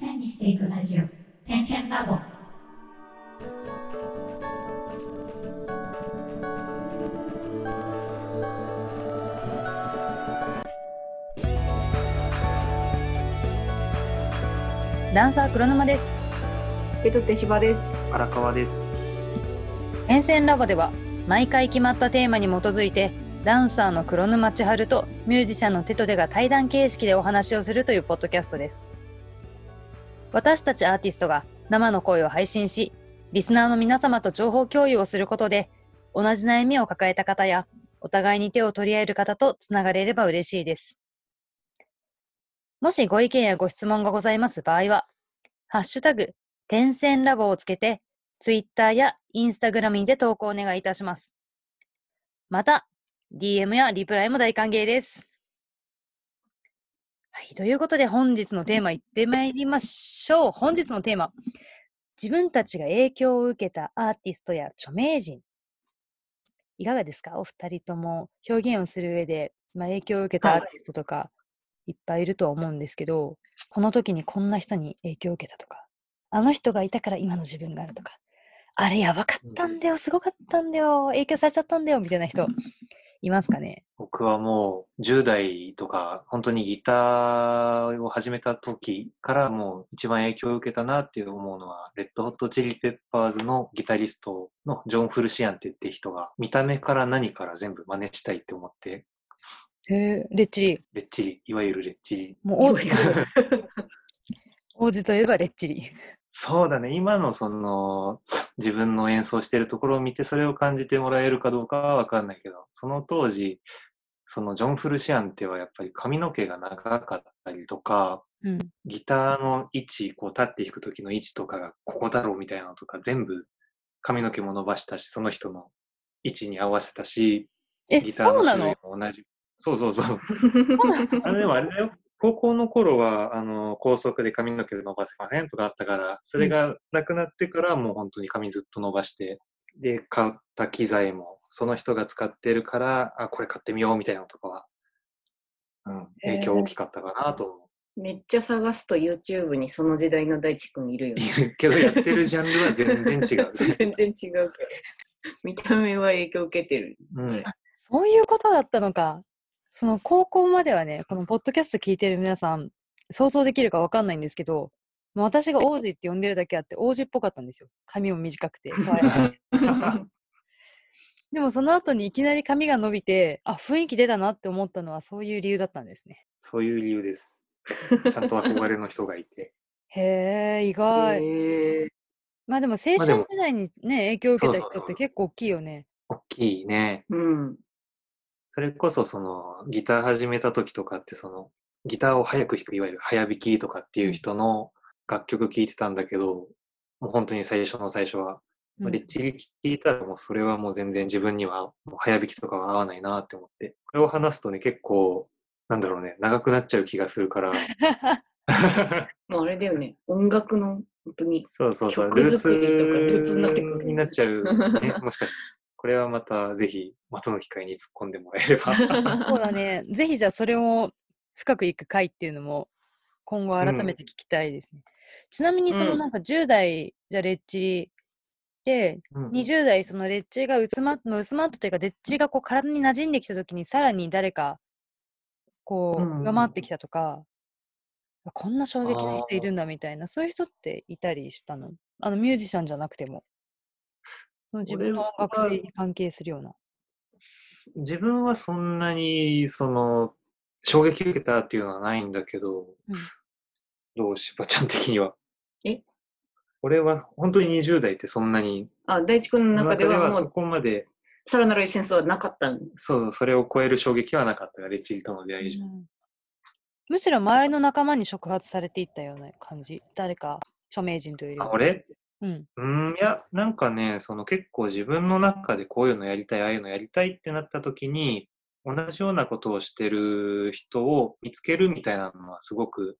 線にしていくラジオ点線ラボダンサー黒沼です。ペトテ芝です。荒川です。沿線ラボでは毎回決まったテーマに基づいてダンサーの黒沼千春とミュージシャンのテトデが対談形式でお話をするというポッドキャストです。私たちアーティストが生の声を配信し、リスナーの皆様と情報共有をすることで、同じ悩みを抱えた方や、お互いに手を取り合える方とつながれれば嬉しいです。もしご意見やご質問がございます場合は、ハッシュタグ、点線ラボをつけて、ツイッターやインスタグラムにて投稿をお願いいたします。また、DM やリプライも大歓迎です。はい、ということで本日のテーマいってまいりましょう。本日のテーマ、自分たちが影響を受けたアーティストや著名人。いかがですか？お二人とも表現をする上で、まあ、影響を受けたアーティストとかいっぱいいるとは思うんですけど、この時にこんな人に影響を受けたとか、あの人がいたから今の自分があるとか、あれやばかったんだよ、すごかったんだよ、影響されちゃったんだよ、みたいな人、いますかね？僕はもう10代とか、本当にギターを始めた時からもう一番影響を受けたなっていう思うのは、レッドホットチリペッパーズのギタリストのジョン・フルシアンテって人が、見た目から何から全部真似したいって思って、へえ、レッチリ。レッチリ、いわゆるレッチリ。もう王子と王子といえばレッチリ。そうだね、今のその自分の演奏してるところを見てそれを感じてもらえるかどうかはわかんないけど、その当時、そのジョン・フルシアンテはやっぱり髪の毛が長かったりとか、うん。ギターの位置、こう立って弾く時の位置とかがここだろうみたいなのとか全部髪の毛も伸ばしたし、その人の位置に合わせたし、え、ギターの種類も同じ。そうそうそう。あのでもあれだよ。高校の頃は、あの、高速で髪の毛伸ばせませんとかあったから、それがなくなってからもう本当に髪ずっと伸ばして、で、買った機材もその人が使ってるから、あ、これ買ってみようみたいなのとかは、うん、影響大きかったかなと思めっちゃ探すと YouTube にその時代の大地君いるよね。う。けどやってるジャンルは全然違う。全然違うけど。見た目は影響受けてる。うん。そういうことだったのか。その高校まではね、このポッドキャスト聞いてる皆さん、想像できるかわかんないんですけど、もう私が王子って呼んでるだけあって、王子っぽかったんですよ。髪も短くて。可愛らしいでもその後にいきなり髪が伸びて、あ、雰囲気出たなって思ったのはそういう理由だったんですね。そういう理由です。ちゃんと憧れの人がいて。へえ、意外。まあでも青春時代にね、影響を受けた人って結構大きいよね。大きいね。うん。それこそそのギター始めた時とかってそのギターを早く弾くいわゆる早弾きとかっていう人の楽曲聴いてたんだけど、もう本当に最初の最初は、まあうんレッチリ聴いたらもうそれはもう全然自分にはもう早弾きとかは合わないなって思って、これを話すとね結構なんだろうね、長くなっちゃう気がするから、もうあれだよね。音楽の本当に。そうそうそう、曲ルーツになっちゃう、ね、もしかして。これはまたぜひ、後の機会に突っ込んでもらえれば。そうだね。ぜひじゃあそれを深くいく回っていうのも今後改めて聞きたいですね。ちなみにそのうん。なんか10代じゃレッチリで、うん20代そのレッチリが薄まっ薄まったというかレッチリがこう体に馴染んできた時にさらに誰かこうんうんう上回ってきたとか、こんな衝撃の人いるんだみたいなそういう人っていたりしたの？あのミュージシャンじゃなくてもその自分の音楽俺は性に関係するような。自分はそんなにその衝撃受けたっていうのはないんだけど、うんどうしばちゃん的には。え？俺は本当に20代ってそんなに、あ、大地君の中ではもそうこまで、さらなるエッセンスはなかったん？そうそう、それを超える衝撃はなかったが、レッチリとの出会い以上。うんむしろ周りの仲間に触発されていったような感じ？誰か著名人というよりあ、は。俺？うん。うーん、いや、なんかね、その結構自分の中でこういうのやりたい、ああいうのやりたいってなった時に、同じようなことをしてる人を見つけるみたいなのはすごく、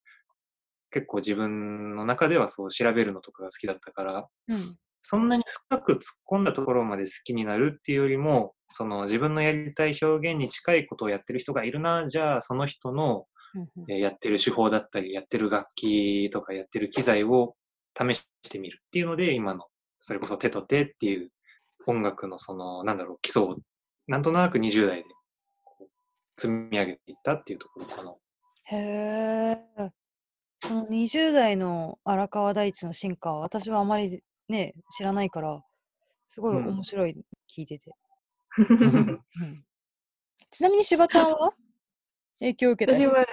結構自分の中ではそう調べるのとかが好きだったから、うん。そんなに深く突っ込んだところまで好きになるっていうよりも、その自分のやりたい表現に近いことをやってる人がいるな、じゃあその人のうんうんえーやってる手法だったり、やってる楽器とかやってる機材を試してみるっていうので、今の、それこそ手と手っていう音楽のその、なんだろう、基礎を、なんとなく20代で積み上げていったっていうところかな。へえ。その20代の荒川大地の進化は私はあまりね、知らないから、すごいうん面白い、聞いてて。うんちなみにしばちゃんは？影響を受けた人私は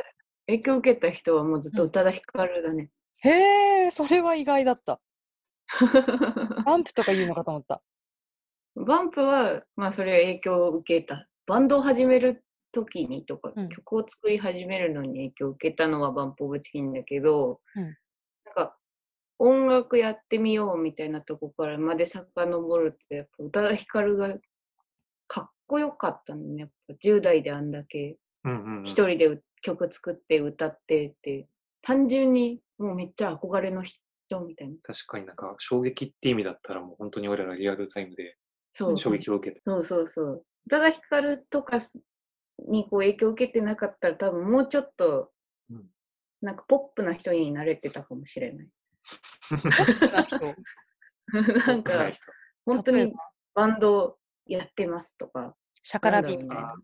影響を受けた人はもうずっと宇多田ヒカルだね。へえ、それは意外だった。バンプとか言うのかと思った。バンプは、まあそれは影響を受けた。バンドを始める時にとか、うん曲を作り始めるのに影響を受けたのはバンプオブチキンだけど、うんなんか音楽やってみようみたいなとこからまで遡ると、やっぱ宇多田ヒカルがかっこよかったのね。やっぱ10代であんだけ一人でう曲作って歌ってって、単純にもうめっちゃ憧れの人みたいな。確かになんか衝撃って意味だったらもう本当に俺らリアルタイムでそう衝撃を受けて。そうそうそう。宇多田ヒカルとかにこう影響を受けてなかったら多分もうちょっとうんなんかポップな人になれてたかもしれない。なんか人本当にバンドやってますとか。シャカラビみたいな。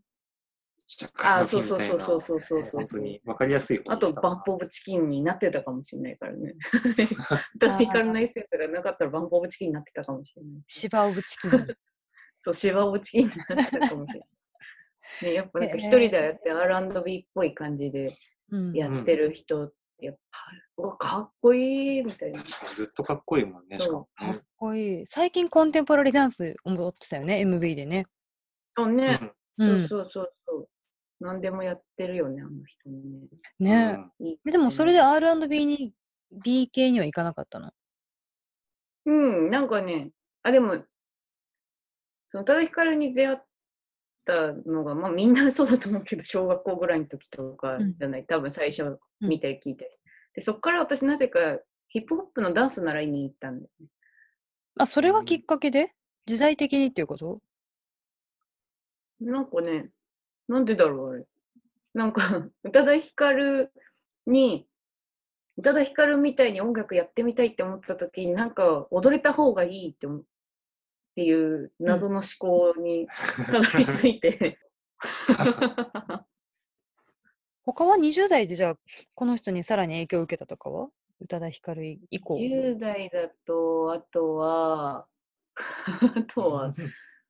あ ーそうそうそうそうそうそうそう本当に分かりやすい方あとバンプオブチキンになってたかもしれないからね。宇多田ヒカルのエッセンスがなかったらバンプオブチキンになってたかもしれない。シバオブチキン。そう、シバオブチキンになってたかもしれない。ね、やっぱなんか一人でやって R&B っぽい感じでうんやってる人ってやっぱ、うわ、かっこいいみたいな。ずっとかっこいいもんね。しかもかっこいい。最近コンテンポラリーダンス踊ってたよね、MV でね。そうね、そうそうそうそう。何でもやってるよね、あの人ね。ねいいえ。でもそれで R&B に B 系には行かなかったの？うん、なんかね、あ、でも、その宇多田ヒカルに出会ったのが、まあみんなそうだと思うけど、小学校ぐらいの時とかうんじゃない、多分最初うん見たり聞いたり。で、そっから私なぜかヒップホップのダンス習いに行ったんだよね。あ、それがきっかけで？時代的にっていうこと？なんかね、なんでだろう、あれ。なんか、宇多田ヒカルに、宇多田ヒカルみたいに音楽やってみたいって思った時に、なんか踊れた方がいいって思うっていう謎の思考にたどり着いて。他は？20代でじゃあこの人にさらに影響を受けたとかは？宇多田ヒカル以降。10代だと、あとは、あとは、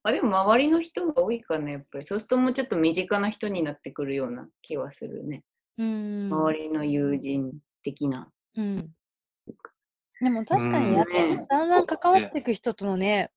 あ、でも周りの人が多いかな、やっぱり。そうするともうちょっと身近な人になってくるような気はするね。うん。周りの友人的な。うん。でも確かにやっぱうんだんだん関わっていく人とのね、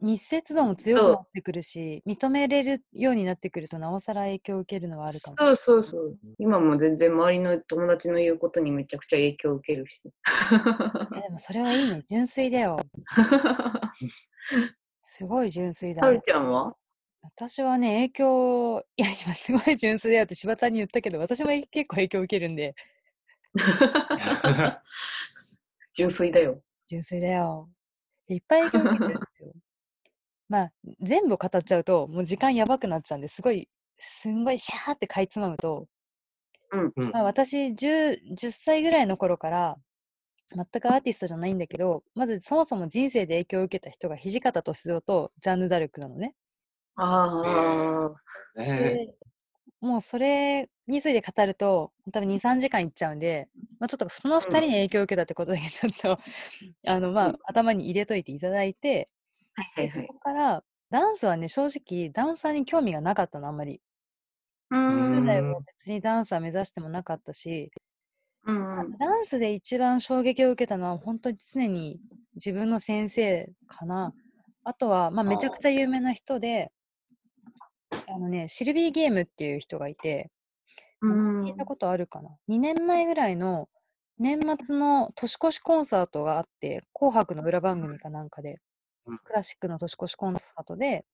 密接度も強くなってくるし、認めれるようになってくるとなおさら影響を受けるのはあるかも。そうそうそう。今も全然周りの友達の言うことにめちゃくちゃ影響を受けるし。でもそれはいいね。純粋だよ。すごい純粋だはねるちゃんは？私はね、影響、いや、今すごい純粋だよってしばちゃんに言ったけど、私も結構影響を受けるんで、純粋だよ。純粋だよ。いっぱい影響を受けてるんですよ。まあ、全部語っちゃうと、もう時間やばくなっちゃうんですごい、すんごいシャーってかいつまむと、うんうんまあ、私10、10歳ぐらいの頃から、全くアーティストじゃないんだけど、まずそもそも人生で影響を受けた人が土方歳三とジャンヌ・ダルクなのね。ああ、ねでもうそれについて語ると多分23時間いっちゃうんで、まあ、ちょっとその2人に影響を受けたってことだけちょっと、あのまあ頭に入れといていただいて、はいはいはい。でそこからダンスはね正直ダンサーに興味がなかったのあんまり。う10ん代も別にダンサー目指してもなかったしうんうん。ダンスで一番衝撃を受けたのは本当に常に自分の先生かな。あとは、まあ、めちゃくちゃ有名な人であのねシルビー・ゲームっていう人がいてうん聞いたことあるかな ?2 年前ぐらいの年末の年越しコンサートがあって、紅白の裏番組かなんかでうん、クラシックの年越しコンサートで、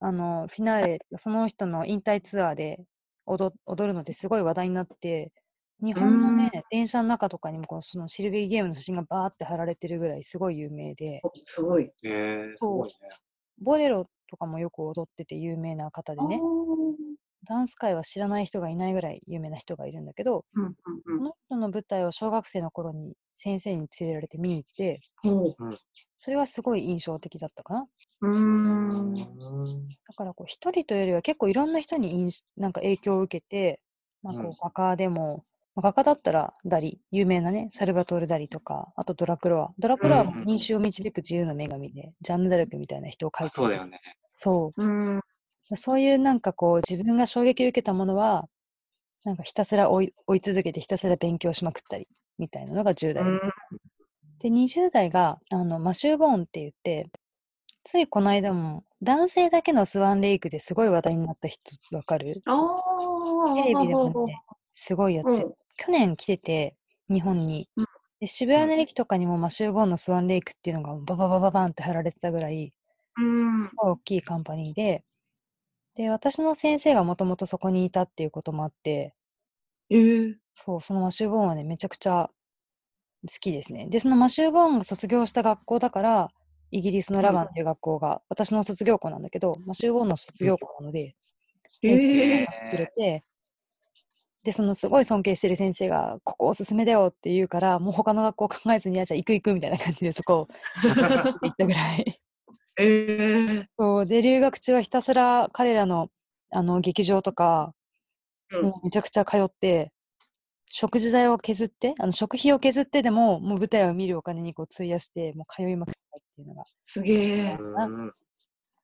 あの、フィナーレ、その人の引退ツアーで踊踊るのですごい話題になって、日本のね、電車の中とかにもこのそのシルビーゲームの写真がバーって貼られてるぐらいすごい有名で、おすごい。えー、すごいね。ボレロとかもよく踊ってて有名な方でね。ダンス界は知らない人がいないぐらい有名な人がいるんだけど、うんうんこの人の舞台を小学生の頃に先生に連れられて見に行って、うん。それはすごい印象的だったかな。うーん。だからこう一人というよりは結構いろんな人に印なんか影響を受けて、まあ、こうんう画家でも、まあ画家だったらダリ、有名なね、サルバトール・ダリとか、あとドラクロワ。ドラクロワもうんうん民衆を導く自由の女神で、ジャンヌ・ダルクみたいな人を描いてるそうだよね。そう。うん。そういうなんかこう自分が衝撃を受けたものは、なんかひたすら追い追い続けてひたすら勉強しまくったりみたいなのが10代。で、20代があのマシュー・ボーンって言って、ついこの間も男性だけのスワンレイクですごい話題になった人わかる？ああ。テレビでもね、すごいやって、うん去年来てて、日本に。うんで渋谷の駅とかにもマシュー・ボーンのスワンレイクっていうのがバババババンって貼られてたぐらい、うん。大きいカンパニーで、で、私の先生がもともとそこにいたっていうこともあって、えー。そう、そのマシュー・ボーンはね、めちゃくちゃ好きですね。で、そのマシュー・ボーンが卒業した学校だから、イギリスのラバンっていう学校が、私の卒業校なんだけど、マシュー・ボーンの卒業校なので、先生がえ話してくれて、で、そのすごい尊敬してる先生が、ここおすすめだよって言うから、もう他の学校考えずに、あ、じゃあ行く行くみたいな感じでそこ行ったぐらい。えー。そうで留学中はひたすら彼らのあの劇場とか、うんもうめちゃくちゃ通って食事代を削ってあの食費を削ってでももう舞台を見るお金にこう費やしてもう通いまくったっていうのがすげえ。うん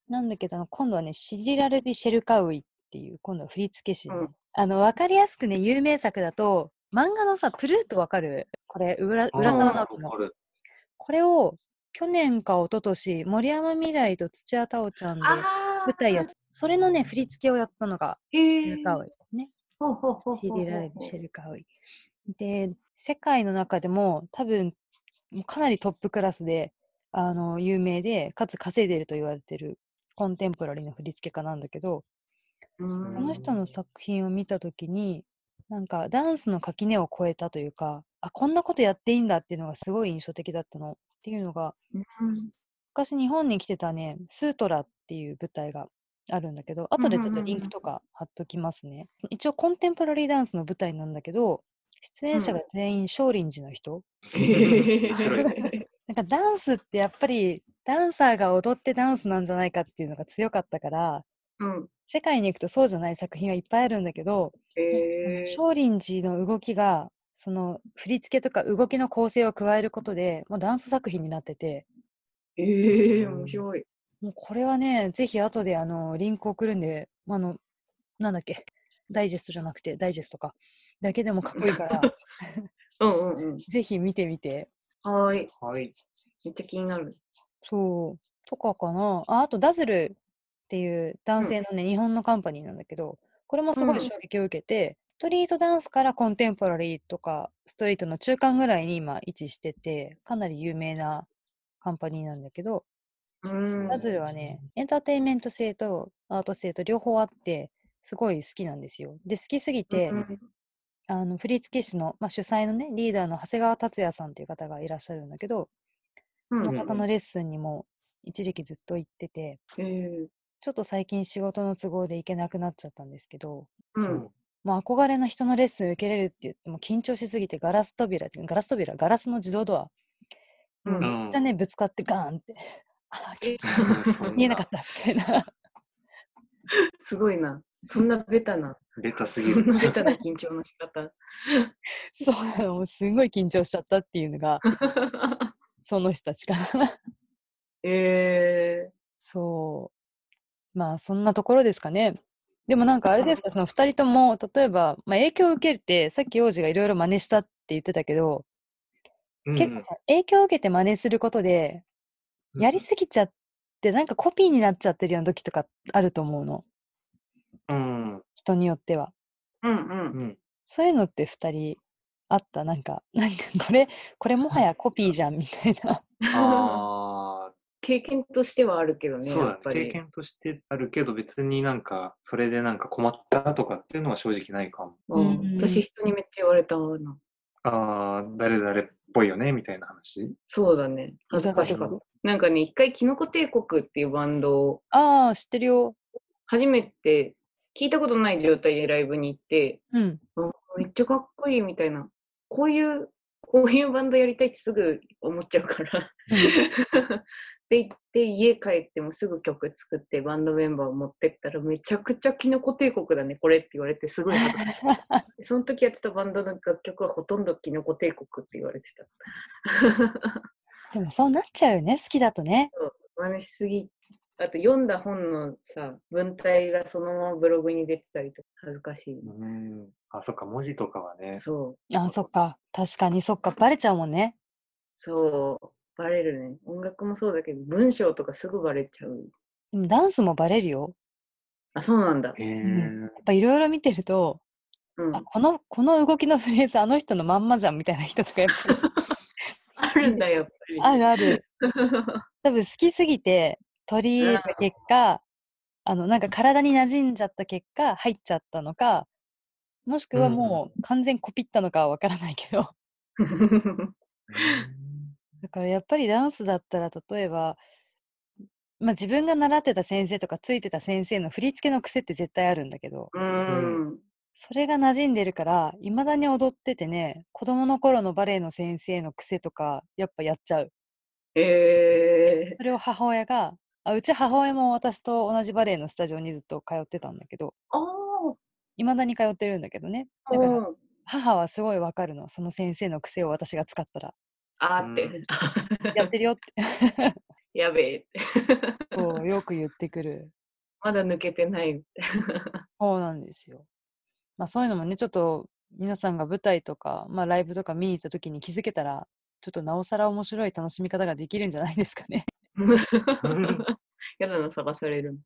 なんだけど今度はねシリラルビ・シェルカウイっていう今度は振付師で、うんあの分かりやすくね有名作だと漫画のさプルートわかる？これ浦浦沢直樹の。これを去年か一昨年森山未来と土屋太鳳ちゃんであ舞台やっそれのね振り付けをやったのがえ。シェルカウイね。シリラルビ・シェルカウイ。で、世界の中でも多分かなりトップクラスであの有名で、かつ稼いでると言われてるコンテンポラリーの振付家なんだけど、うんこの人の作品を見たときに、なんかダンスの垣根を越えたというか、あ、こんなことやっていいんだっていうのがすごい印象的だったの。っていうのが、うん昔日本に来てたね、スートラっていう舞台があるんだけど、後でちょっとリンクとか貼っときますね。一応コンテンポラリーダンスの舞台なんだけど、出演者が全員少林寺の人。なんかダンスってやっぱりダンサーが踊ってダンスなんじゃないかっていうのが強かったから、うん。世界に行くとそうじゃない作品はいっぱいあるんだけど、えー。少林寺の動きが、その振り付けとか動きの構成を加えることで、もうダンス作品になってて、えー、面白い。もうこれはね、ぜひ後であのリンク送るんで、あの、なんだっけ、ダイジェストじゃなくて、ダイジェストか。だけでもかっこいいから、うんうんうん。ぜひ見てみて。はーい。はい。めっちゃ気になる。そう。とかかな。あ、あとダズルっていう男性のね、日本のカンパニーなんだけど、これもすごい衝撃を受けて、ストリートダンスからコンテンポラリーとか、ストリートの中間ぐらいに今位置してて、かなり有名なカンパニーなんだけど、うん。ダズルはね、エンターテインメント性とアート性と両方あって、すごい好きなんですよ。で、好きすぎて、うんあの振付師の、まあ、主催のね、リーダーの長谷川達也さんっていう方がいらっしゃるんだけど、そのうん方のレッスンにも一時期ずっと行ってて、えー。ちょっと最近仕事の都合で行けなくなっちゃったんですけど、うん。もう憧れの人のレッスン受けれるって言っても緊張しすぎてガラス扉って、ガラス扉、ガラスの自動ドア、うんめっちゃね、ぶつかってガーンって、あー、そん見えなかったみたいな。すごいな。そんなベタな、ベタすそぎる。んなベタな緊張の仕方。そうなの、もうすごい緊張しちゃったっていうのが、その人たちかな。えそう。まあ、そんなところですかね。でもなんかあれですか、その2人とも、例えば、まあ、影響を受けて、さっき王子がいろいろ真似したって言ってたけど、うん結構さ、影響を受けて真似することで、やりすぎちゃって、なんかコピーになっちゃってるような時とかあると思うの。うん。人によっては。ー。うんう。うんん。そういうのって2人あった？なんか、なんかこれ、これもはやコピーじゃんみたいな。経験としてはあるけどね、そうだ。経験としてあるけど、別になんか、それでなんか困ったとかっていうのは正直ないかも。うんうん私、人にめっちゃ言われたな。ああ、誰々っぽいよね、みたいな話？そうだね。恥ずかしかった。なんかね、一回、キノコ帝国っていうバンドをああ、知ってるよ。初めて聞いたことない状態でライブに行って、うん。めっちゃかっこいいみたいな。こういう、こういうバンドやりたいってすぐ思っちゃうから。で、行って家帰ってもすぐ曲作ってバンドメンバーを持ってったらめちゃくちゃキノコ帝国だね、これって言われてすごい恥ずかしい。でその時やってたバンドの楽曲はほとんどキノコ帝国って言われてた。でもそうなっちゃうよね、好きだとね。真似しすぎ。あと読んだ本のさ、文体がそのままブログに出てたりとか恥ずかしい。うん。あ、そっか、文字とかはね。そう。あ、そっか。確かにそっか。バレちゃうもんね。そう。バレるね。音楽もそうだけど、文章とかすぐバレちゃう。でもダンスもバレるよ。あ、そうなんだ。へえ。んやっぱいろいろ見てると、うん。あ、この、この動きのフレーズあの人のまんまじゃんみたいな人とかやっぱ あるんだ、やっぱり。あるある。多分好きすぎて取り入れた結果、あの、なんか体に馴染んじゃった結果入っちゃったのか、もしくはもう完全コピったのかはわからないけど。だからやっぱりダンスだったら例えば、まあ、自分が習ってた先生とかついてた先生の振り付けの癖って絶対あるんだけどうん。それが馴染んでるからいまだに踊っててね子供の頃のバレエの先生の癖とかやっぱやっちゃう。え。それを母親があうち母親も私と同じバレエのスタジオにずっと通ってたんだけどいまだに通ってるんだけどね。あ。だからうん。母はすごいわかるのその先生の癖を私が使ったらあーって。やってるよって やべえって。そうよく言ってくるまだ抜けてないみたいそうなんですよ。まあそういうのもね、ちょっと皆さんが舞台とか、まあライブとか見に行った時に気づけたら、ちょっとなおさら面白い楽しみ方ができるんじゃないですかね。な。やだな、探されるの。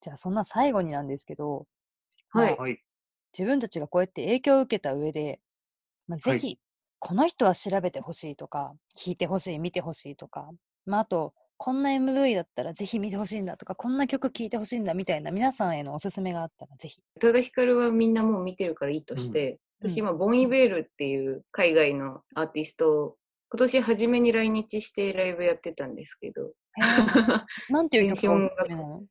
じゃあそんな最後になんですけど、はい。はい。自分たちがこうやって影響を受けた上で、まあ、はいぜひ、この人は調べてほしいとか、聞いてほしい、見てほしいとか、まああと、こんな MV だったらぜひ見てほしいんだとか、こんな曲聴いてほしいんだみたいな皆さんへのおすすめがあったらぜひ。宇多田ヒカルはみんなもう見てるからいいとして、うん。私今、ボンイベールっていう海外のアーティストを今年初めに来日してライブやってたんですけど、なんていう曲がお電子音すすめなの？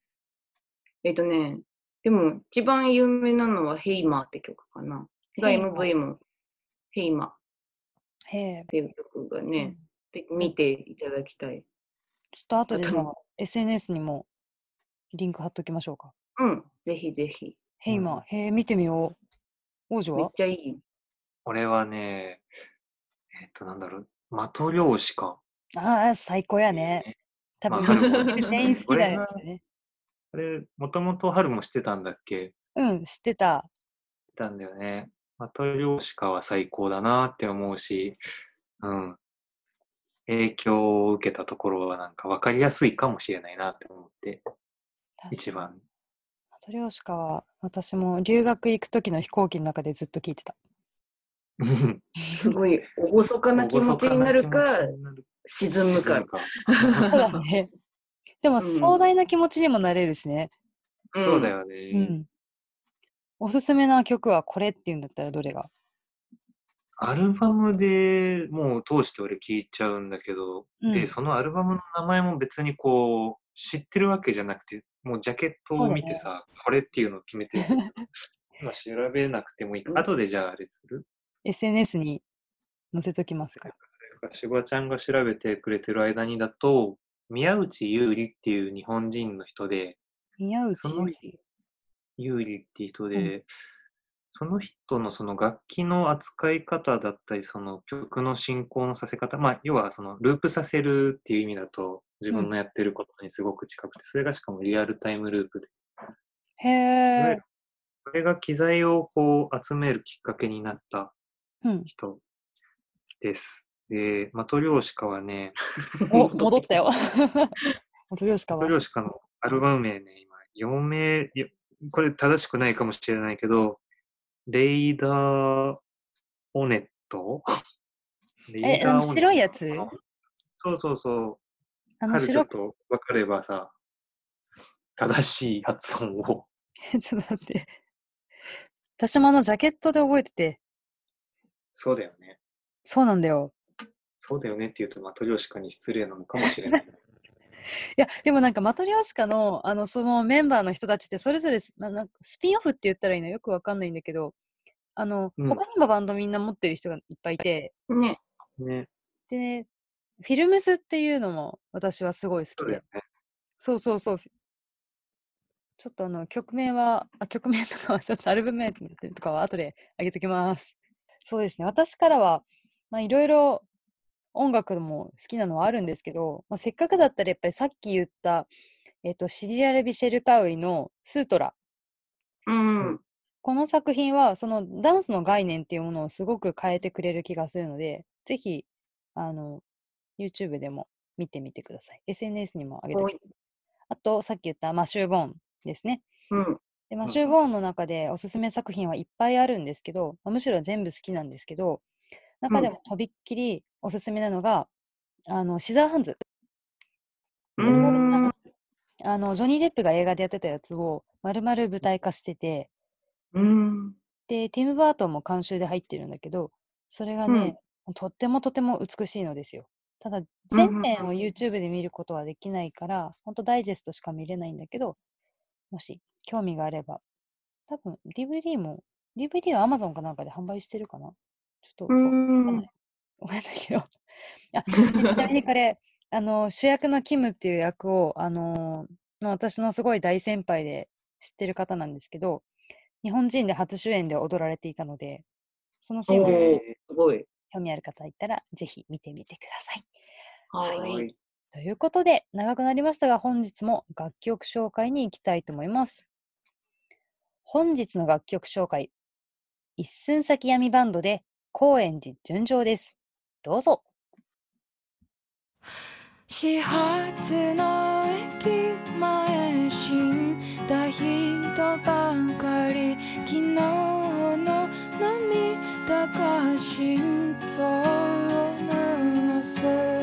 えっとね、でも一番有名なのはヘイマーって曲かな。がヘイマー。MV もヘイマー。っへえ。ていう曲がねうん、で見ていただきたい。ちょっと後であとじゃあ SNS にもリンク貼っときましょうか。うん、ぜひぜひ。ヘイマー、へえ、見てみよう。王女めっはちゃいい。俺はね、えっと、なんだろう、的漁師か。ああ、最高やね。多分、全員好きだよ ね。あれ、もともと春も知ってたんだっけ？うん、知ってた。知ってたんだよね。的漁師かは最高だなって思うし、うん。影響を受けたところはなんか分かりやすいかもしれないなって思って、一番。マトリョーシカは、私も留学行く時の飛行機の中でずっと聞いてた。すごい厳かな気持ちになるか、沈むか。そうだね。でも、うん壮大な気持ちにもなれるしね。そうだようね。ん。おすすめな曲はこれっていうんだったらどれが？アルバムでもう通して俺聞いちゃうんだけど、うんで、そのアルバムの名前も別にこう、知ってるわけじゃなくて、もうジャケットを見てさ、これっていうのを決めて、今調べなくてもいいか。うん後でじゃああれする ?SNS に載せときますか。それか、しごちゃんが調べてくれてる間にだと、宮内優里っていう日本人の人で、宮内その優里優里っていう人で、その人のその楽器の扱い方だったり、その曲の進行のさせ方、まあ、要はそのループさせるっていう意味だと、自分のやってることにすごく近くて、それがしかもリアルタイムループで、へえ。これが機材をこう集めるきっかけになったうん。人です。で、マトリョーシカはね、お、戻ったよ。マ トリョーシカはマトリョーシカのアルバム名ね、今、4名、これ正しくないかもしれないけど、レイダー・オネット？レ えあの白いやつ？そうそうそう。あの彼ちょ白っと分かればさ、正しい発音を。ちょっと待って。私もあのジャケットで覚えてて、そうだよね。そうなんだよ。そうだよねって言うと、マトリョーシカに失礼なのかもしれない。や、でもなんかマトリョーシカの、あの、そのメンバーの人たちってそれぞれ、ななんかスピンオフって言ったらいいのよくわかんないんだけど、あの、うん他にもバンドみんな持ってる人がいっぱいいて、ね。ね。でね、フィルムスっていうのも私はすごい好きでそうだよ。ね。そうそうそう。ちょっとあの、曲名は、あ、曲名とかは、ちょっとアルバム名とかは後で上げときます。そうですね。私からは、まあいろいろ音楽も好きなのはあるんですけど、まあ、せっかくだったらやっぱりさっき言った、えっ、と、シリアル・ビシェル・カウイのスートラ。うん。この作品は、そのダンスの概念っていうものをすごく変えてくれる気がするので、ぜひ、あの、YouTube でも見てみてください。SNS にも上げてはいあと、さっき言ったマシュー・ボーンですね。うん。で、マシュー・ボーンの中でおすすめ作品はいっぱいあるんですけど、まあむしろ全部好きなんですけど、中でもとびっきりおすすめなのが、あの、シザーハンズ。あの、ジョニー・デップが映画でやってたやつを丸々舞台化してて、うん。で、ティム・バートンも監修で入ってるんだけど、それがうんね、とってもとても美しいのですよ。ただ、うん全編を YouTube で見ることはできないから、ほんとダイジェストしか見れないんだけど、もし興味があれば、多分 DVD も、DVD は Amazon かなんかで販売してるかな？ちょっとうわかんないん。わかんないけど。あ、ちなみにこれ、あの、主役のキムっていう役を、あのまあ私のすごい大先輩で知ってる方なんですけど、日本人で初主演で踊られていたので、そのシーンもおーすごい。興味ある方いたら、ぜひ見てみてください。はい。ということで、長くなりましたが、本日も楽曲紹介に行きたいと思います。本日の楽曲紹介、一寸先闇バンドで高円寺純情です。どうぞ。始発の駅前死んだ人ばかり昨日の涙が心臓を濡らす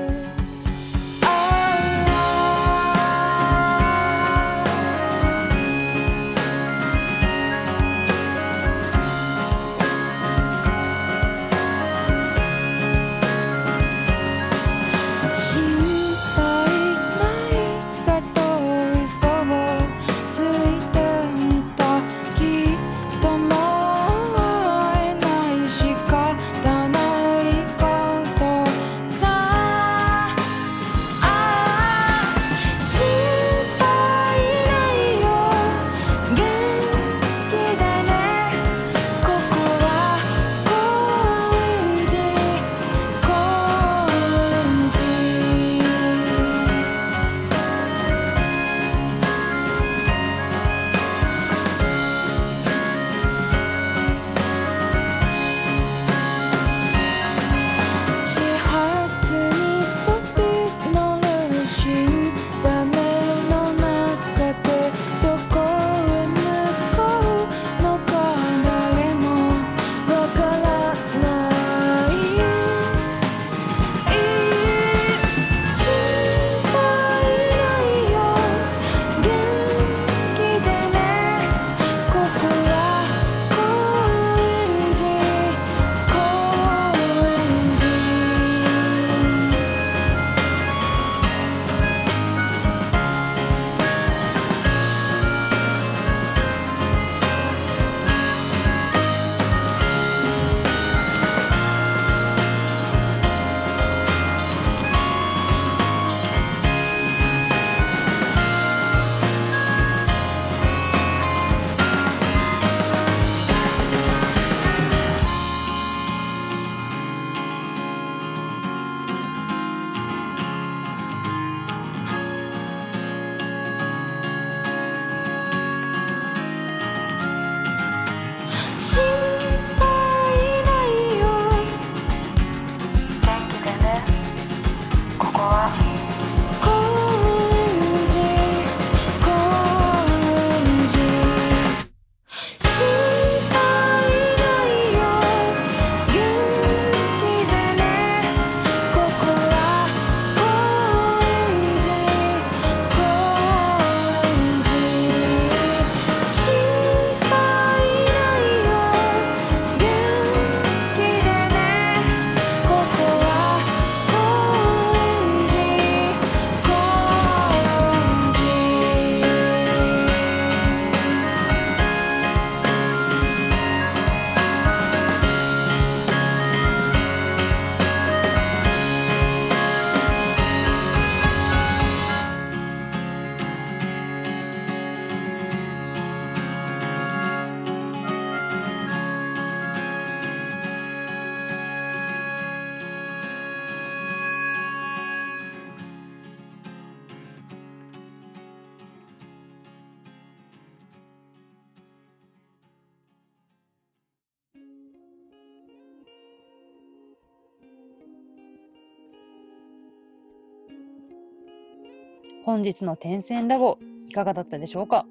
本日の点線ラボいかがだったでしょうか？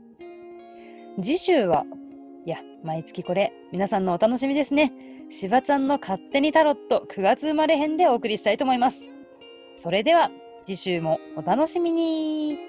次週はいや毎月これ皆さんのお楽しみですね。しばちゃんの勝手にタロット9月生まれ編でお送りしたいと思います。それでは次週もお楽しみに。